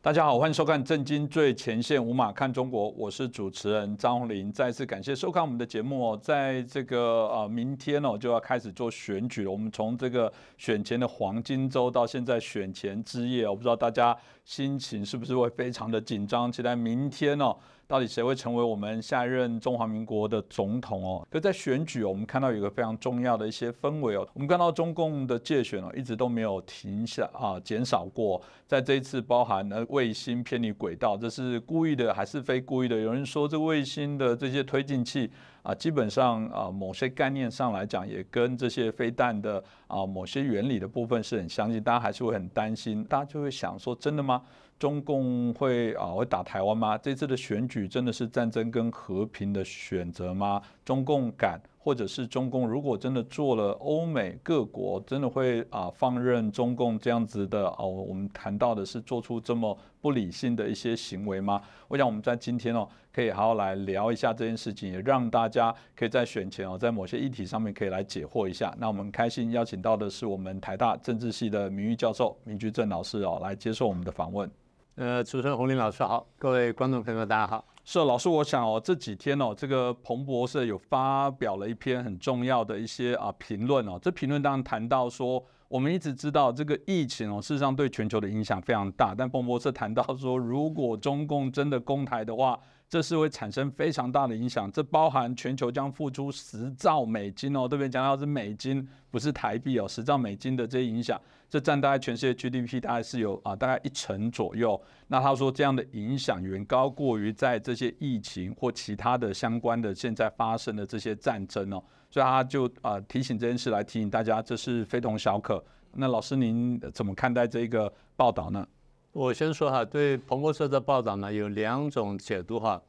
大家好，欢迎收看《震惊最前线》，无马看中国，我是主持人张宏林。再次感谢收看我们的节目哦。在这个呃明天哦就要开始做选举了。我们从这个选前的黄金周到现在选前之夜，我不知道大家心情是不是会非常的紧张，期待明天哦。到底谁会成为我们下一任中华民国的总统哦？可在选举，我们看到有一个非常重要的一些氛围哦。我们看到中共的界选哦，一直都没有停下啊，减少过。在这一次，包含了卫星偏离轨道，这是故意的还是非故意的？有人说，这卫星的这些推进器啊，基本上啊，某些概念上来讲，也跟这些飞弹的啊某些原理的部分是很相近。大家还是会很担心，大家就会想说，真的吗？中共会啊会打台湾吗？这次的选举真的是战争跟和平的选择吗？中共敢，或者是中共如果真的做了，欧美各国真的会啊放任中共这样子的哦？我们谈到的是做出这么不理性的一些行为吗？我想我们在今天哦可以好好来聊一下这件事情，也让大家可以在选前哦在某些议题上面可以来解惑一下。那我们开心邀请到的是我们台大政治系的名誉教授明居正老师哦来接受我们的访问。呃，主持人洪林老师好，各位观众朋友大家好。是老师，我想哦，这几天哦，这个彭博社有发表了一篇很重要的一些啊评论哦。这评论当然谈到说，我们一直知道这个疫情哦，事实上对全球的影响非常大。但彭博社谈到说，如果中共真的攻台的话，这是会产生非常大的影响。这包含全球将付出十兆美金哦，特别讲到是美金，不是台币哦，十兆美金的这些影响。这占大概全世界 GDP 大概是有啊大概一成左右。那他说这样的影响远高过于在这些疫情或其他的相关的现在发生的这些战争哦，所以他就啊提醒这件事来提醒大家，这是非同小可。那老师您怎么看待这个报道呢？我先说哈，对彭博社的报道呢有两种解读哈。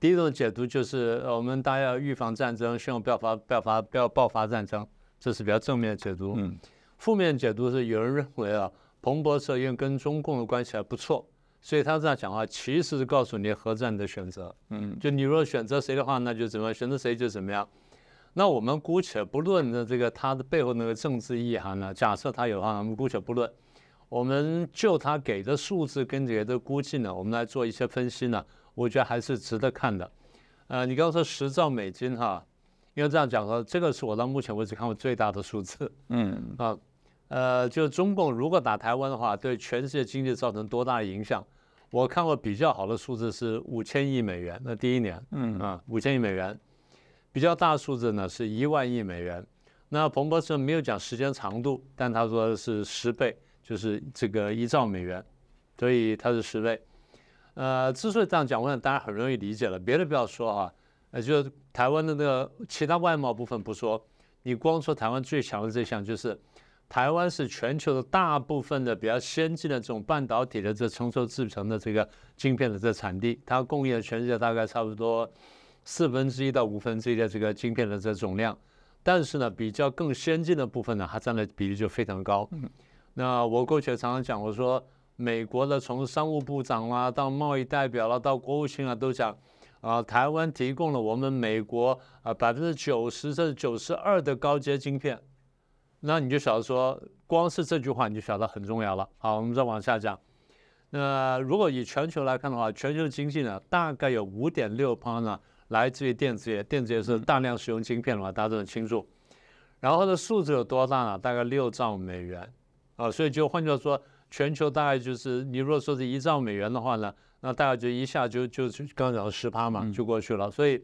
第一种解读就是我们大家要预防战争，希望不要发不要发不要爆发战争，这是比较正面的解读。嗯。负面解读是有人认为啊，彭博社因为跟中共的关系还不错，所以他这样讲话其实是告诉你核战的选择。嗯，就你如果选择谁的话，那就怎么样；选择谁就怎么样。那我们姑且不论的这个他的背后那个政治意涵呢？假设他有话，我们姑且不论。我们就他给的数字跟给的估计呢，我们来做一些分析呢，我觉得还是值得看的。呃，你刚刚说十兆美金哈，因为这样讲说，这个是我到目前为止看过最大的数字。嗯啊。呃，就中共如果打台湾的话，对全世界经济造成多大的影响？我看过比较好的数字是五千亿美元。那第一年，嗯啊，五千亿美元，比较大的数字呢是一万亿美元。那彭博社没有讲时间长度，但他说是十倍，就是这个一兆美元，所以它是十倍。呃，之所以这样讲，我想大家很容易理解了。别的不要说啊，呃，就是台湾的那个其他外贸部分不说，你光说台湾最强的这项就是。台湾是全球的大部分的比较先进的这种半导体的这成熟制成的这个晶片的这产地，它供应了全世界大概差不多四分之一到五分之一的这个晶片的这总量。但是呢，比较更先进的部分呢，它占的比例就非常高。那我过去常常讲，我说美国的从商务部长啦到贸易代表啦到国务卿啊都讲啊，台湾提供了我们美国啊百分之九十甚至九十二的高阶晶片。那你就晓得说，光是这句话你就晓得很重要了。好，我们再往下讲。那如果以全球来看的话，全球的经济呢，大概有五点六趴呢来自于电子业，电子业是大量使用晶片的话，大家都很清楚。然后的数字有多大呢？大概六兆美元啊，所以就换句话说，全球大概就是你如果说是一兆美元的话呢，那大概就一下就就刚刚讲十趴嘛，就过去了。所以，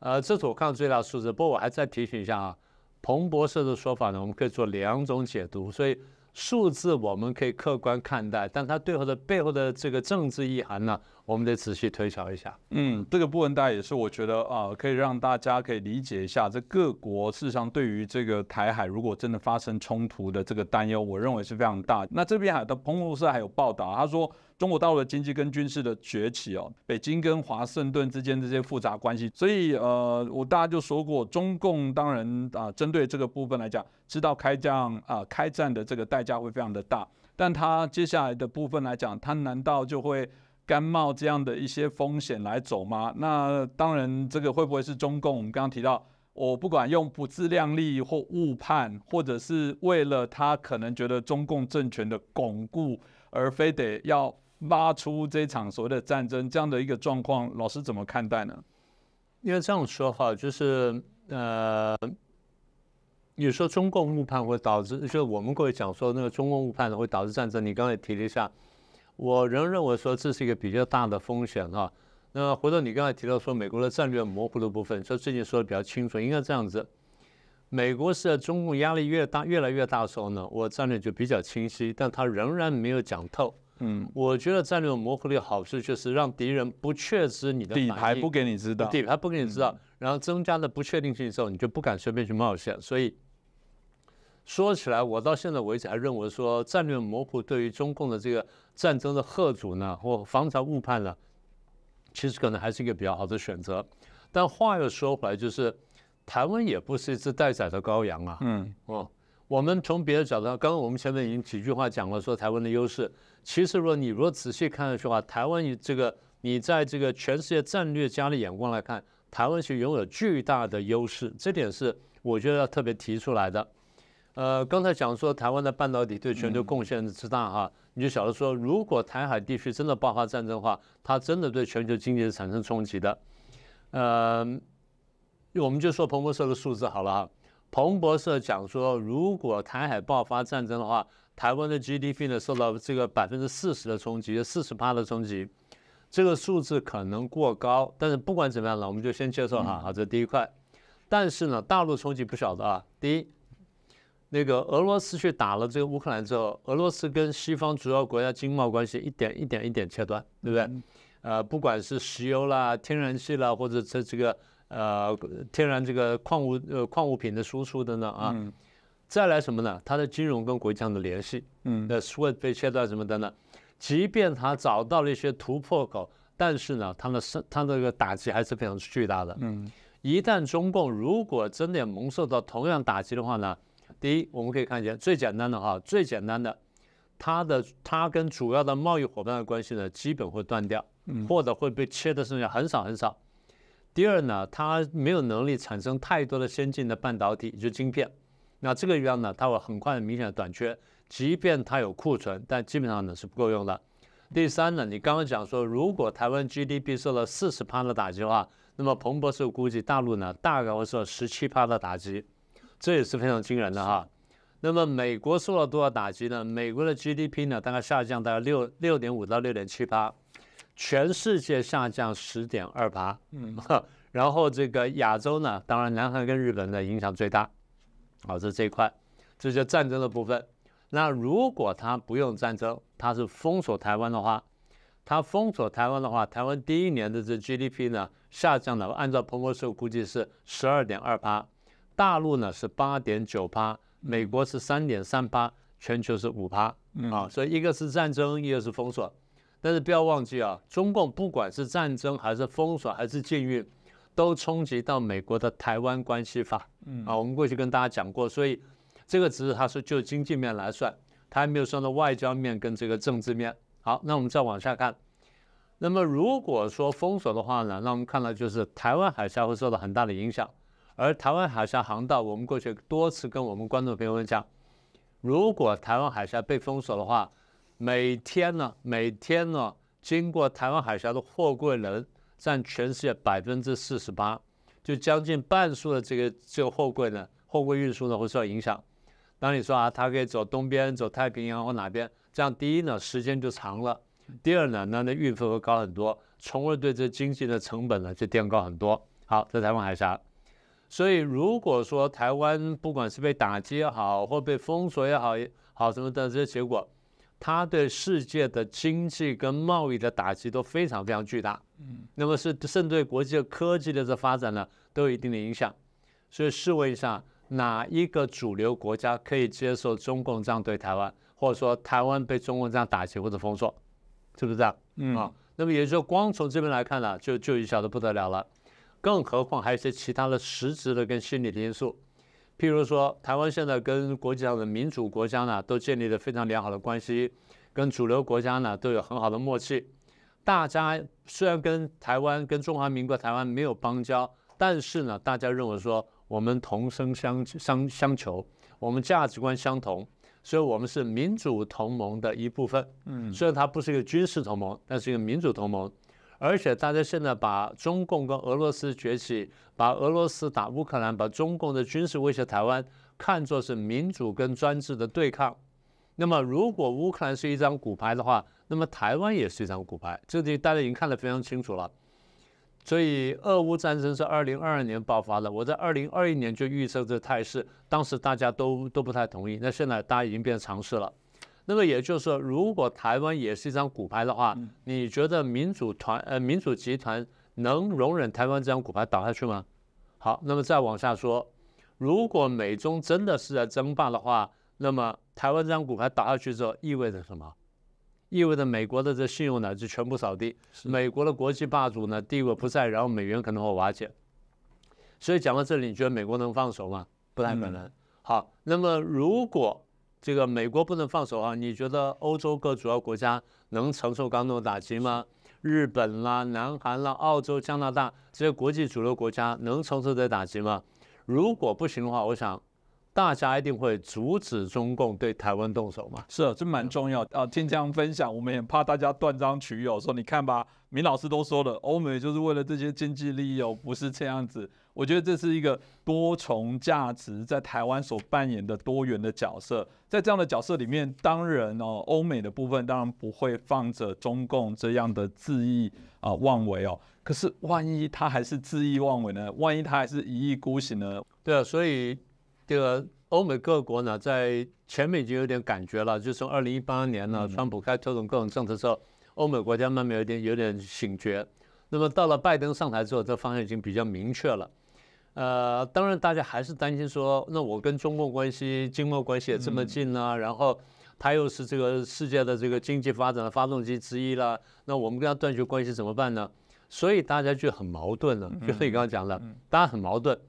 呃，这是我看到最大的数字。不过我还再提醒一下啊。彭博社的说法呢，我们可以做两种解读，所以数字我们可以客观看待，但它背后的背后的这个政治意涵呢，我们得仔细推敲一下。嗯，这个部分大家也是我觉得啊，可以让大家可以理解一下，这各国事实上对于这个台海如果真的发生冲突的这个担忧，我认为是非常大。那这边还的彭博社还有报道，他说。中国大陆的经济跟军事的崛起哦，北京跟华盛顿之间这些复杂关系，所以呃，我大家就说过，中共当然啊，针对这个部分来讲，知道开战啊，开战的这个代价会非常的大，但他接下来的部分来讲，他难道就会甘冒这样的一些风险来走吗？那当然，这个会不会是中共？我们刚刚提到，我不管用不自量力或误判，或者是为了他可能觉得中共政权的巩固，而非得要。拉出这场所谓的战争这样的一个状况，老师怎么看待呢？因为这样说哈，就是呃，有时候中共误判会导致，就我们过去讲说那个中共误判会导致战争。你刚才提了一下，我仍认为说这是一个比较大的风险哈。那回头你刚才提到说美国的战略模糊的部分，说最近说的比较清楚，应该这样子。美国是在中共压力越大、越来越大的时候呢，我战略就比较清晰，但他仍然没有讲透。嗯，我觉得战略模糊的好处就是让敌人不确知你的底牌不给你知道，底牌不给你知道，然后增加了不确定性之后，你就不敢随便去冒险。所以说起来，我到现在为止还认为说战略模糊对于中共的这个战争的贺阻呢，或防潮误判呢，其实可能还是一个比较好的选择。但话又说回来，就是台湾也不是一只待宰的羔羊啊。嗯，哦。我们从别的角度上，刚刚我们前面已经几句话讲了，说台湾的优势。其实，如果你如果仔细看下去的话，台湾你这个你在这个全世界战略家的眼光来看，台湾是拥有巨大的优势，这点是我觉得要特别提出来的。呃，刚才讲说台湾的半导体对全球贡献之大哈，你就晓得说，如果台海地区真的爆发战争的话，它真的对全球经济是产生冲击的。呃，我们就说彭博社的数字好了哈。彭博社讲说，如果台海爆发战争的话，台湾的 GDP 呢受到这个百分之四十的冲击，四十八的冲击，这个数字可能过高。但是不管怎么样呢，我们就先接受哈，好，这第一块。但是呢，大陆冲击不小的啊。第一，那个俄罗斯去打了这个乌克兰之后，俄罗斯跟西方主要国家经贸关系一点一点一点切断，对不对？呃，不管是石油啦、天然气啦，或者这这个。呃，天然这个矿物呃矿物品的输出等等啊，再来什么呢？它的金融跟国际上的联系，嗯，的 SWIFT 被切断什么等等，即便它找到了一些突破口，但是呢，它的生它这个打击还是非常巨大的。嗯，一旦中共如果真的蒙受到同样打击的话呢，第一，我们可以看见最简单的哈，最简单的，它的它跟主要的贸易伙伴的关系呢，基本会断掉，或者会被切的剩下很少很少。第二呢，它没有能力产生太多的先进的半导体，就是晶片。那这个样呢，它会很快明显的短缺。即便它有库存，但基本上呢是不够用的。第三呢，你刚刚讲说，如果台湾 GDP 受了四十趴的打击的话，那么彭博士估计大陆呢大概会受十七趴的打击，这也是非常惊人的哈。那么美国受了多少打击呢？美国的 GDP 呢大概下降大概六六点五到六点七趴。全世界下降十点二八，嗯，然后这个亚洲呢，当然南韩跟日本的影响最大，好，这这一块，这就战争的部分。那如果他不用战争，他是封锁台湾的话，他封锁台湾的话，台湾第一年的这 GDP 呢下降了，按照彭博社估计是十二点二八，大陆呢是八点九八，美国是三点三八，全球是五趴，啊，所以一个是战争，一个是封锁。但是不要忘记啊，中共不管是战争还是封锁还是禁运，都冲击到美国的台湾关系法。嗯啊，我们过去跟大家讲过，所以这个只是他说就经济面来算，他还没有算到外交面跟这个政治面。好，那我们再往下看。那么如果说封锁的话呢，那我们看到就是台湾海峡会受到很大的影响，而台湾海峡航道，我们过去多次跟我们观众朋友们讲，如果台湾海峡被封锁的话。每天呢，每天呢，经过台湾海峡的货柜人占全世界百分之四十八，就将近半数的这个这个货柜呢，货柜运输呢会受到影响。当你说啊，它可以走东边，走太平洋或哪边，这样第一呢，时间就长了；第二呢，那那运费会高很多，从而对这经济的成本呢就垫高很多。好，在台湾海峡，所以如果说台湾不管是被打击也好，或被封锁也好，好什么的这些结果。它对世界的经济跟贸易的打击都非常非常巨大，嗯，那么是甚至对国际的科技的这发展呢都有一定的影响。所以试问一下，哪一个主流国家可以接受中共这样对台湾，或者说台湾被中共这样打击或者封锁，是不是这样？嗯啊，那么也就光从这边来看呢，就就已晓得不得了了，更何况还有一些其他的实质的跟心理的因素。譬如说，台湾现在跟国际上的民主国家呢，都建立了非常良好的关系，跟主流国家呢都有很好的默契。大家虽然跟台湾、跟中华民国台湾没有邦交，但是呢，大家认为说我们同声相相相求，我们价值观相同，所以我们是民主同盟的一部分。嗯，虽然它不是一个军事同盟，但是一个民主同盟。而且大家现在把中共跟俄罗斯崛起，把俄罗斯打乌克兰，把中共的军事威胁台湾看作是民主跟专制的对抗。那么，如果乌克兰是一张骨牌的话，那么台湾也是一张骨牌。这里大家已经看得非常清楚了。所以，俄乌战争是二零二二年爆发的。我在二零二一年就预测这态势，当时大家都都不太同意。那现在大家已经变成常识了。那么也就是说，如果台湾也是一张骨牌的话，你觉得民主团呃民主集团能容忍台湾这张骨牌倒下去吗？好，那么再往下说，如果美中真的是在争霸的话，那么台湾这张骨牌倒下去之后意味着什么？意味着美国的这信用呢就全部扫地，美国的国际霸主呢地位不在，然后美元可能会瓦解。所以讲到这里，你觉得美国能放手吗？不太可能。好，那么如果这个美国不能放手啊？你觉得欧洲各主要国家能承受刚的打击吗？日本啦、南韩啦、澳洲、加拿大这些国际主流国家能承受这打击吗？如果不行的话，我想大家一定会阻止中共对台湾动手嘛。是，这蛮重要啊。听这样分享，我们也怕大家断章取义，说你看吧，明老师都说了，欧美就是为了这些经济利益哦，不是这样子。我觉得这是一个多重价值在台湾所扮演的多元的角色，在这样的角色里面，当然哦，欧美的部分当然不会放着中共这样的恣意啊妄为哦。可是万一他还是恣意妄为呢？万一他还是一意孤行呢？对啊，所以这个欧美各国呢，在前面已经有点感觉了，就从二零一八年呢，川普开推动各种政策之后，欧美国家慢慢有点有点醒觉。那么到了拜登上台之后，这方向已经比较明确了。呃，当然，大家还是担心说，那我跟中共关系、经贸关系也这么近呢，然后他又是这个世界的这个经济发展的发动机之一了，那我们跟他断绝关系怎么办呢？所以大家就很矛盾了，就是你刚刚讲的，大家很矛盾。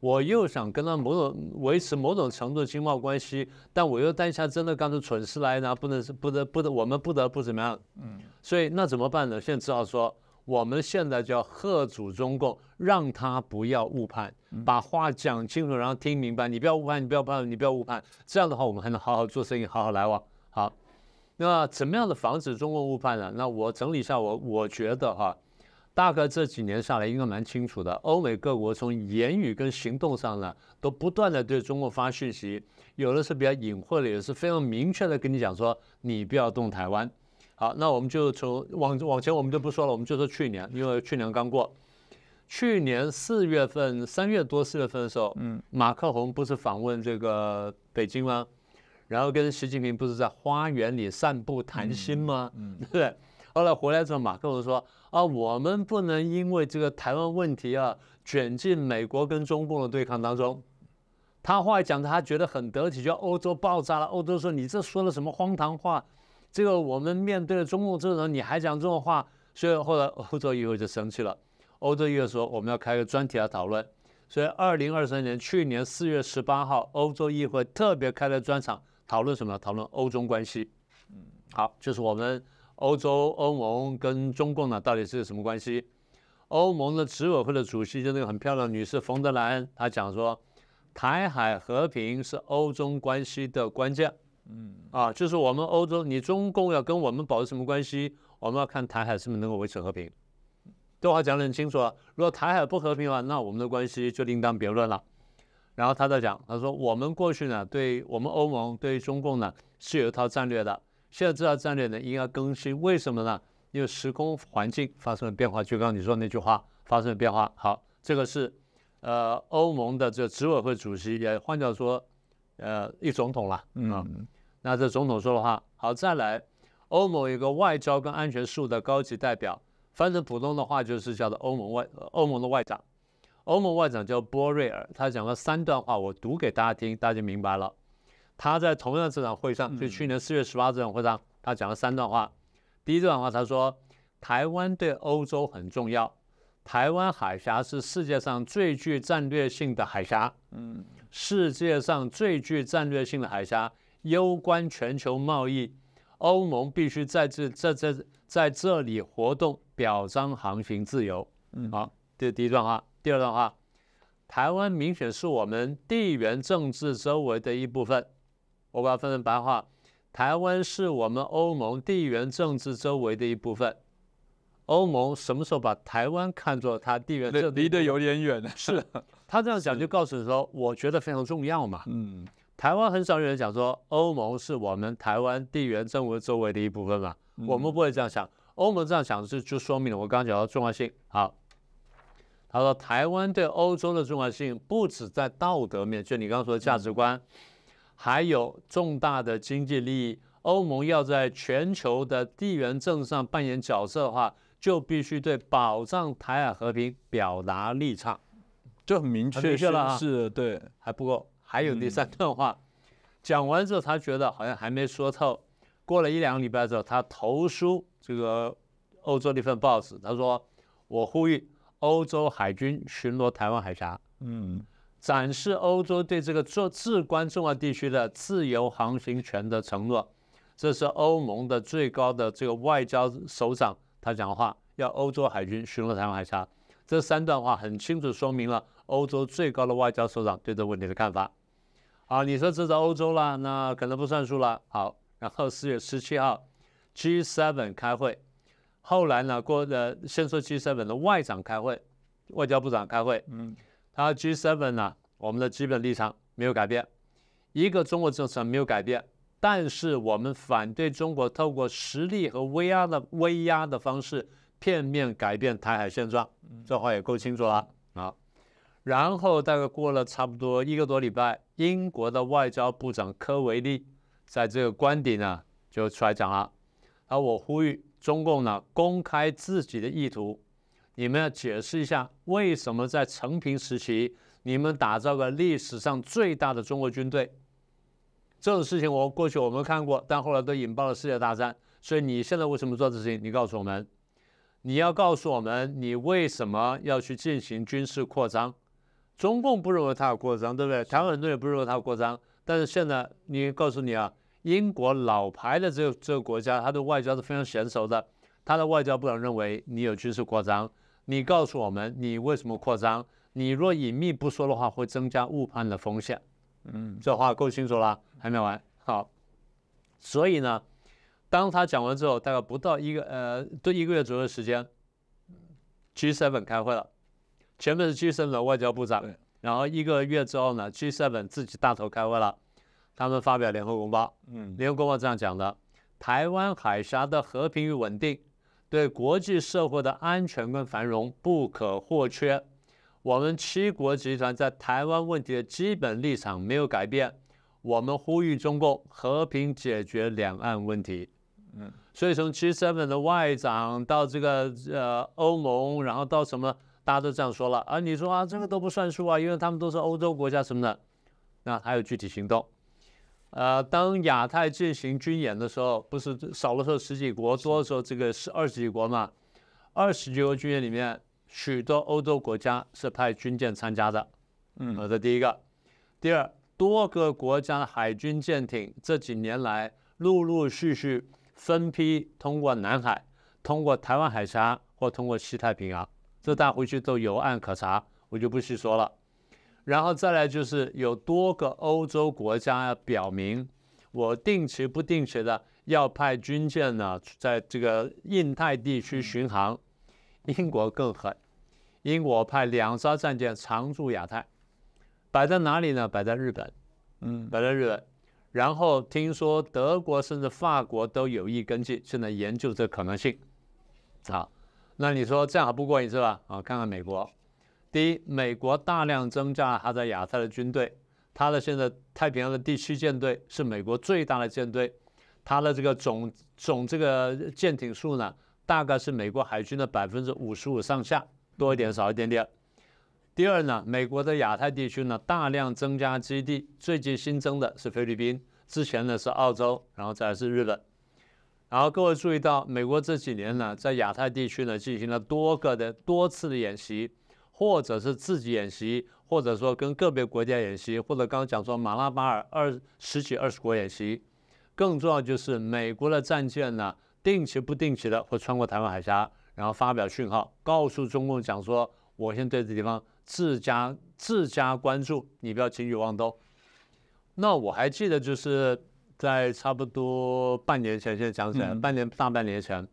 我又想跟他某种维持某种程度的经贸关系，但我又担心他真的干出蠢事来呢，不能是不得不得，我们不得不怎么样？嗯，所以那怎么办呢？现在只好说。我们现在就要喝阻中共，让他不要误判，把话讲清楚，然后听明白。你不要误判，你不要判，你不要误判。这样的话，我们还能好好做生意，好好来往。好，那怎么样的防止中共误判呢？那我整理一下，我我觉得哈，大概这几年下来应该蛮清楚的。欧美各国从言语跟行动上呢，都不断的对中国发讯息，有的是比较隐晦的，也是非常明确的跟你讲说，你不要动台湾。好，那我们就从往往前我们就不说了，我们就说去年，因为去年刚过，去年四月份、三月多四月份的时候，嗯，马克宏不是访问这个北京吗？然后跟习近平不是在花园里散步谈心吗？嗯，对。后来回来之后，马克龙说啊，我们不能因为这个台湾问题啊，卷进美国跟中共的对抗当中。他后来讲的，他觉得很得体，就欧洲爆炸了，欧洲说你这说了什么荒唐话？这个我们面对了中共这种，你还讲这种话，所以后来欧洲议会就生气了。欧洲议会说我们要开个专题来讨论。所以二零二三年去年四月十八号，欧洲议会特别开了专场，讨论什么？讨论欧中关系。嗯，好，就是我们欧洲欧盟跟中共呢到底是什么关系？欧盟的执委会的主席就那个很漂亮的女士冯德莱恩，她讲说，台海和平是欧中关系的关键。嗯啊，就是我们欧洲，你中共要跟我们保持什么关系？我们要看台海是不是能够维持和平。这话讲得很清楚啊。如果台海不和平的话，那我们的关系就另当别论了。然后他在讲，他说我们过去呢，对我们欧盟对中共呢是有一套战略的。现在这套战略呢应该更新，为什么呢？因为时空环境发生了变化。就刚刚你说那句话发生了变化。好，这个是呃欧盟的这执委会主席，也换掉说呃一总统了，嗯。那这总统说的话好，再来，欧盟有个外交跟安全事务的高级代表，翻成普通的话就是叫做欧盟外欧盟的外长，欧盟外长叫波瑞尔，他讲了三段话，我读给大家听，大家就明白了。他在同样这场会上，就去年四月十八这场会上，他讲了三段话。第一段话他说，台湾对欧洲很重要，台湾海峡是世界上最具战略性的海峡，嗯，世界上最具战略性的海峡。攸关全球贸易，欧盟必须在这、在、这在这里活动，表彰航行自由。嗯，好，这是第一段话。第二段话，台湾明显是我们地缘政治周围的一部分。我把它分成白话，台湾是我们欧盟地缘政治周围的一部分。欧盟什么时候把台湾看作它地缘政治？离得有点远了。是 他这样讲，就告诉你说，我觉得非常重要嘛。嗯，台湾很少有人讲说，欧盟是我们台湾地缘政治周围的一部分嘛。我们不会这样想，欧盟这样想是就说明了我刚刚讲到重要性。好，他说台湾对欧洲的重要性不止在道德面，就你刚刚说的价值观，还有重大的经济利益。欧盟要在全球的地缘政治上扮演角色的话。就必须对保障台海和平表达立场，就很明确了。是，对，还不够，还有第三段话。讲完之后，他觉得好像还没说透。过了一两个礼拜之后，他投书这个欧洲的一份报纸，他说：“我呼吁欧洲海军巡逻台湾海峡，嗯，展示欧洲对这个做至关重要地区的自由航行权的承诺。这是欧盟的最高的这个外交首长。”他讲话要欧洲海军巡逻台湾海峡，这三段话很清楚说明了欧洲最高的外交首长对这个问题的看法。好，你说这是欧洲了，那可能不算数了。好，然后四月十七号，G7 开会，后来呢，过的先说 G7 的外长开会，外交部长开会，嗯，他 G7 呢，我们的基本立场没有改变，一个中国政策没有改变。但是我们反对中国透过实力和威压的威压的方式片面改变台海现状，这话也够清楚了啊。然后大概过了差不多一个多礼拜，英国的外交部长科维利在这个官邸呢就出来讲了，而我呼吁中共呢公开自己的意图，你们要解释一下为什么在成平时期你们打造个历史上最大的中国军队。这种事情我过去我们看过，但后来都引爆了世界大战。所以你现在为什么做这事情？你告诉我们，你要告诉我们你为什么要去进行军事扩张？中共不认为它有扩张，对不对？台湾很多人也不认为它有扩张。但是现在你告诉你啊，英国老牌的这个这个国家，它的外交是非常娴熟的，它的外交部长认为你有军事扩张。你告诉我们你为什么扩张？你若隐秘不说的话，会增加误判的风险。嗯，这话够清楚了，还没完。好，所以呢，当他讲完之后，大概不到一个呃，都一个月左右的时间，G7 开会了。前面是 G7 的外交部长，然后一个月之后呢，G7 自己大头开会了，他们发表联合公报。嗯，联合公报这样讲的：台湾海峡的和平与稳定，对国际社会的安全跟繁荣不可或缺。我们七国集团在台湾问题的基本立场没有改变，我们呼吁中共和平解决两岸问题。嗯，所以从 G7 的外长到这个呃欧盟，然后到什么，大家都这样说了啊。你说啊，这个都不算数啊，因为他们都是欧洲国家什么的。那还有具体行动。呃，当亚太进行军演的时候，不是少的时候十几国，多的时候这个是二十几国嘛？二十几国军演里面。许多欧洲国家是派军舰参加的，嗯，这第一个。第二，多个国家的海军舰艇这几年来陆陆续续分批通过南海、通过台湾海峡或通过西太平洋，这大家回去都有案可查，我就不细说了。然后再来就是有多个欧洲国家要表明，我定期不定期的要派军舰呢，在这个印太地区巡航。英国更狠，英国派两艘战舰常驻亚太，摆在哪里呢？摆在日本，嗯，摆在日本。然后听说德国甚至法国都有意跟进，现在研究这可能性。好，那你说这样还不过瘾是吧？啊，看看美国，第一，美国大量增加了它在亚太的军队，它的现在太平洋的第七舰队是美国最大的舰队，它的这个总总这个舰艇数呢？大概是美国海军的百分之五十五上下，多一点少一点点。第二呢，美国的亚太地区呢大量增加基地，最近新增的是菲律宾，之前呢是澳洲，然后再是日本。然后各位注意到，美国这几年呢在亚太地区呢进行了多个的多次的演习，或者是自己演习，或者说跟个别国家演习，或者刚刚讲说马拉巴尔二十几二十国演习。更重要就是美国的战舰呢。定期不定期的会穿过台湾海峡，然后发表讯号，告诉中共讲说，我先对这地方自家自家关注，你不要轻举妄动。那我还记得就是在差不多半年前，现在讲起来，嗯半年大半年前，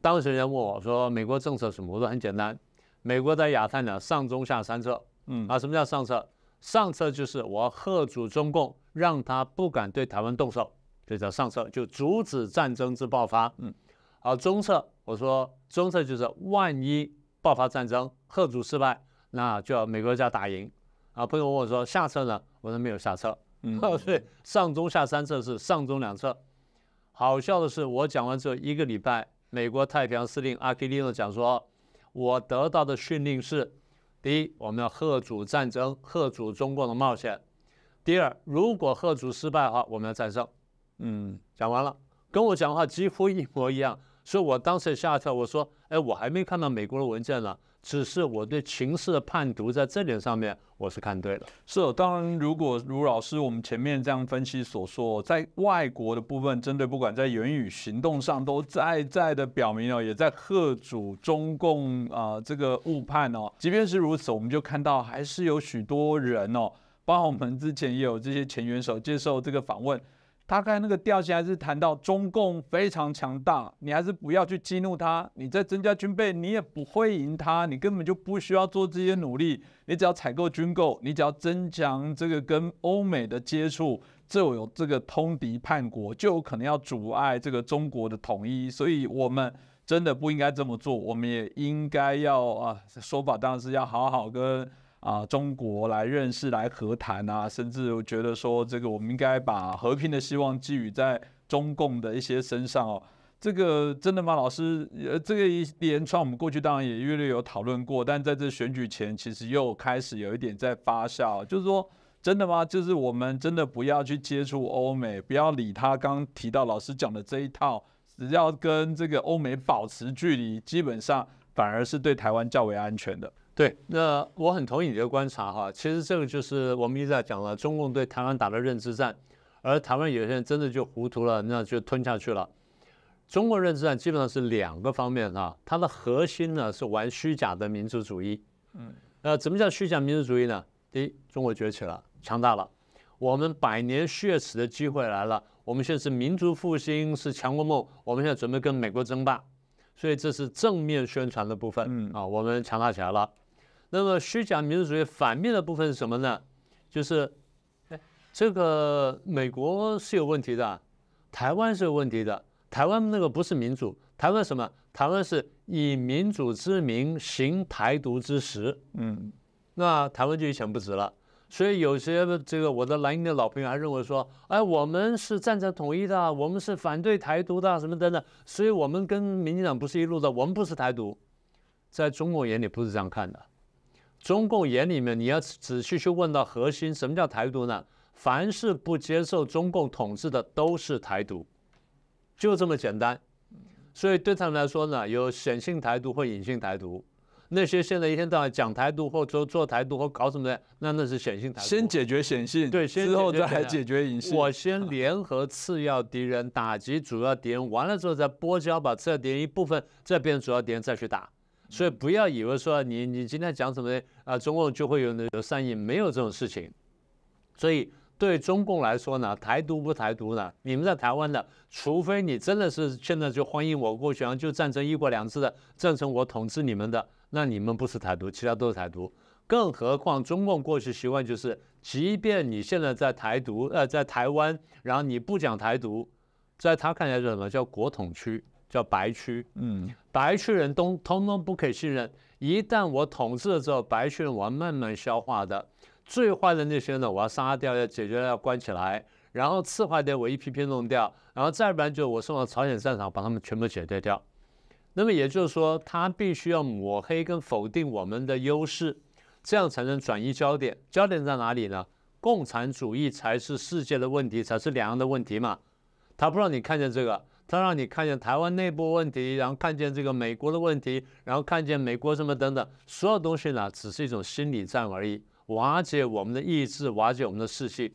当时人家问我说美国政策什么？我说很简单，美国在亚太呢上中下三策嗯啊。什么叫上策？上策就是我要喝阻中共，让他不敢对台湾动手，这叫上策，就阻止战争之爆发。嗯，好，中策我说中策就是万一爆发战争，喝阻失败，那就要美国就要打赢。啊，朋友问我说下策呢？我说没有下策。嗯对，上中下三策是上中两策。好笑的是，我讲完之后一个礼拜，美国太平洋司令阿基利诺讲说，我得到的训令是：第一，我们要贺主战争，贺主中共的冒险；第二，如果贺主失败的话，我们要战胜。嗯讲完了，跟我讲话几乎一模一样，所以我当时吓一跳，我说：哎，我还没看到美国的文件呢，只是我对情势的判读在这点上面我是看对了。是哦，当然，如果如老师我们前面这样分析所说，在外国的部分，针对不管在言语行动上，都在在的表明哦，也在贺阻中共啊、这个误判哦。即便是如此，我们就看到还是有许多人哦，包括我们之前也有这些前元首接受这个访问。大概那个调性还是谈到中共非常强大，你还是不要去激怒他。你再增加军备，你也不会赢他，你根本就不需要做这些努力。你只要采购军购，你只要增强这个跟欧美的接触，就有这个通敌叛国，就有可能要阻碍这个中国的统一。所以我们真的不应该这么做，我们也应该要啊，说法当然是要好好跟。啊，中国来认识、来和谈啊，甚至我觉得说，这个我们应该把和平的希望寄予在中共的一些身上哦。这个真的吗，老师？呃，这个一连串我们过去当然也略略有讨论过，但在这选举前，其实又开始有一点在发酵，就是说，真的吗？就是我们真的不要去接触欧美，不要理他刚提到老师讲的这一套，只要跟这个欧美保持距离，基本上反而是对台湾较为安全的。对，那我很同意你的观察哈。其实这个就是我们一直在讲了，中共对台湾打的认知战，而台湾有些人真的就糊涂了，那就吞下去了。中国认知战基本上是两个方面哈，它的核心呢是玩虚假的民族主义。嗯，呃，怎么叫虚假民族主义呢？第一，中国崛起了，强大了，我们百年血耻的机会来了，我们现在是民族复兴，是强国梦，我们现在准备跟美国争霸，所以这是正面宣传的部分。嗯啊，我们强大起来了。那么虚假民主主义反面的部分是什么呢？就是，哎，这个美国是有问题的，台湾是有问题的。台湾那个不是民主，台湾什么？台湾是以民主之名行台独之实，嗯那台湾就一钱不值了。所以有些这个我的蓝营的老朋友还认为说，哎，我们是赞成统一的，我们是反对台独的，什么等等，所以我们跟民进党不是一路的，我们不是台独。在中国眼里不是这样看的，中共眼里面你要仔细去问到核心，什么叫台独呢？凡是不接受中共统治的都是台独，就这么简单。所以对他们来说呢，有显性台独或隐性台独。那些现在一天到晚讲台独或做做台独或搞什么的，那那是显性台独。先解决显性，对先之后再来解决隐性。我先联合次要敌人打击主要敌人，完了之后再拨交把次要敌人一部分再变成主要敌人再去打。所以不要以为说你你今天讲什么啊，中共就会有有善意，没有这种事情。所以对中共来说呢，台独不台独呢，你们在台湾的，除非你真的是现在就欢迎我过去，然后就赞成一国两制的，赞成我统治你们的，那你们不是台独，其他都是台独。更何况中共过去习惯就是，即便你现在在台独，呃，在台湾，然后你不讲台独，在他看起来是什么叫国统区，叫白区，嗯白区人都通通不可以信任。一旦我统治了之后，白区人我要慢慢消化的。最坏的那些呢，我要杀掉，要解决，要关起来。然后次坏的我一批批弄掉，然后再不然就我送到朝鲜战场，把他们全部解决掉。那么也就是说，他必须要抹黑跟否定我们的优势，这样才能转移焦点。焦点在哪里呢？共产主义才是世界的问题，才是两岸的问题嘛。他不让你看见这个，他让你看见台湾内部问题，然后看见这个美国的问题，然后看见美国什么等等，所有东西呢，只是一种心理战而已，瓦解我们的意志，瓦解我们的士气。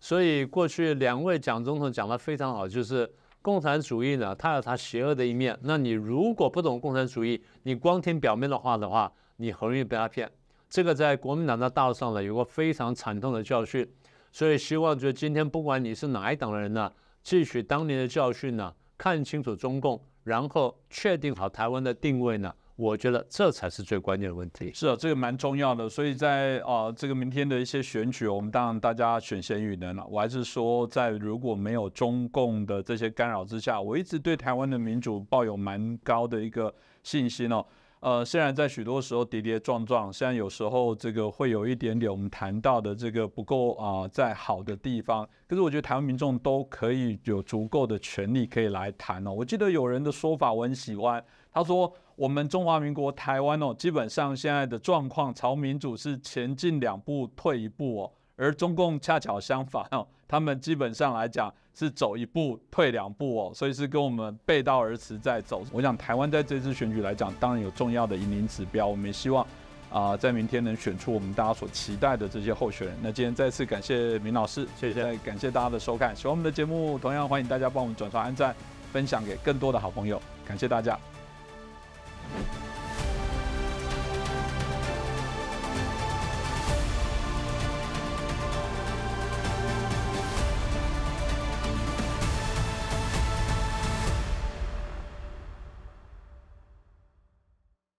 所以过去两位蒋总统讲的非常好，就是共产主义呢，它有它邪恶的一面。那你如果不懂共产主义，你光听表面的话的话，你很容易被他骗。这个在国民党的道路上呢，有个非常惨痛的教训。所以希望就今天不管你是哪一党的人呢，汲取当年的教训呢，看清楚中共，然后确定好台湾的定位呢。我觉得这才是最关键的问题。是啊，这个蛮重要的。所以在啊这个明天的一些选举，我们当然大家选贤与能了。我还是说，在如果没有中共的这些干扰之下，我一直对台湾的民主抱有蛮高的一个信心哦。呃，虽然在许多时候跌跌撞撞，虽然有时候这个会有一点点我们谈到的这个不够啊，在好的地方，可是我觉得台湾民众都可以有足够的权利可以来谈哦。我记得有人的说法我很喜欢，他说。我们中华民国台湾哦，基本上现在的状况，朝民主是前进两步退一步哦，而中共恰巧相反哦，他们基本上来讲是走一步退两步哦，所以是跟我们背道而驰在走。我想台湾在这次选举来讲，当然有重要的引领指标，我们也希望啊，在明天能选出我们大家所期待的这些候选人。那今天再次感谢明老师，谢谢，感谢大家的收看。喜欢我们的节目，同样欢迎大家帮我们转发、按赞、分享给更多的好朋友。感谢大家。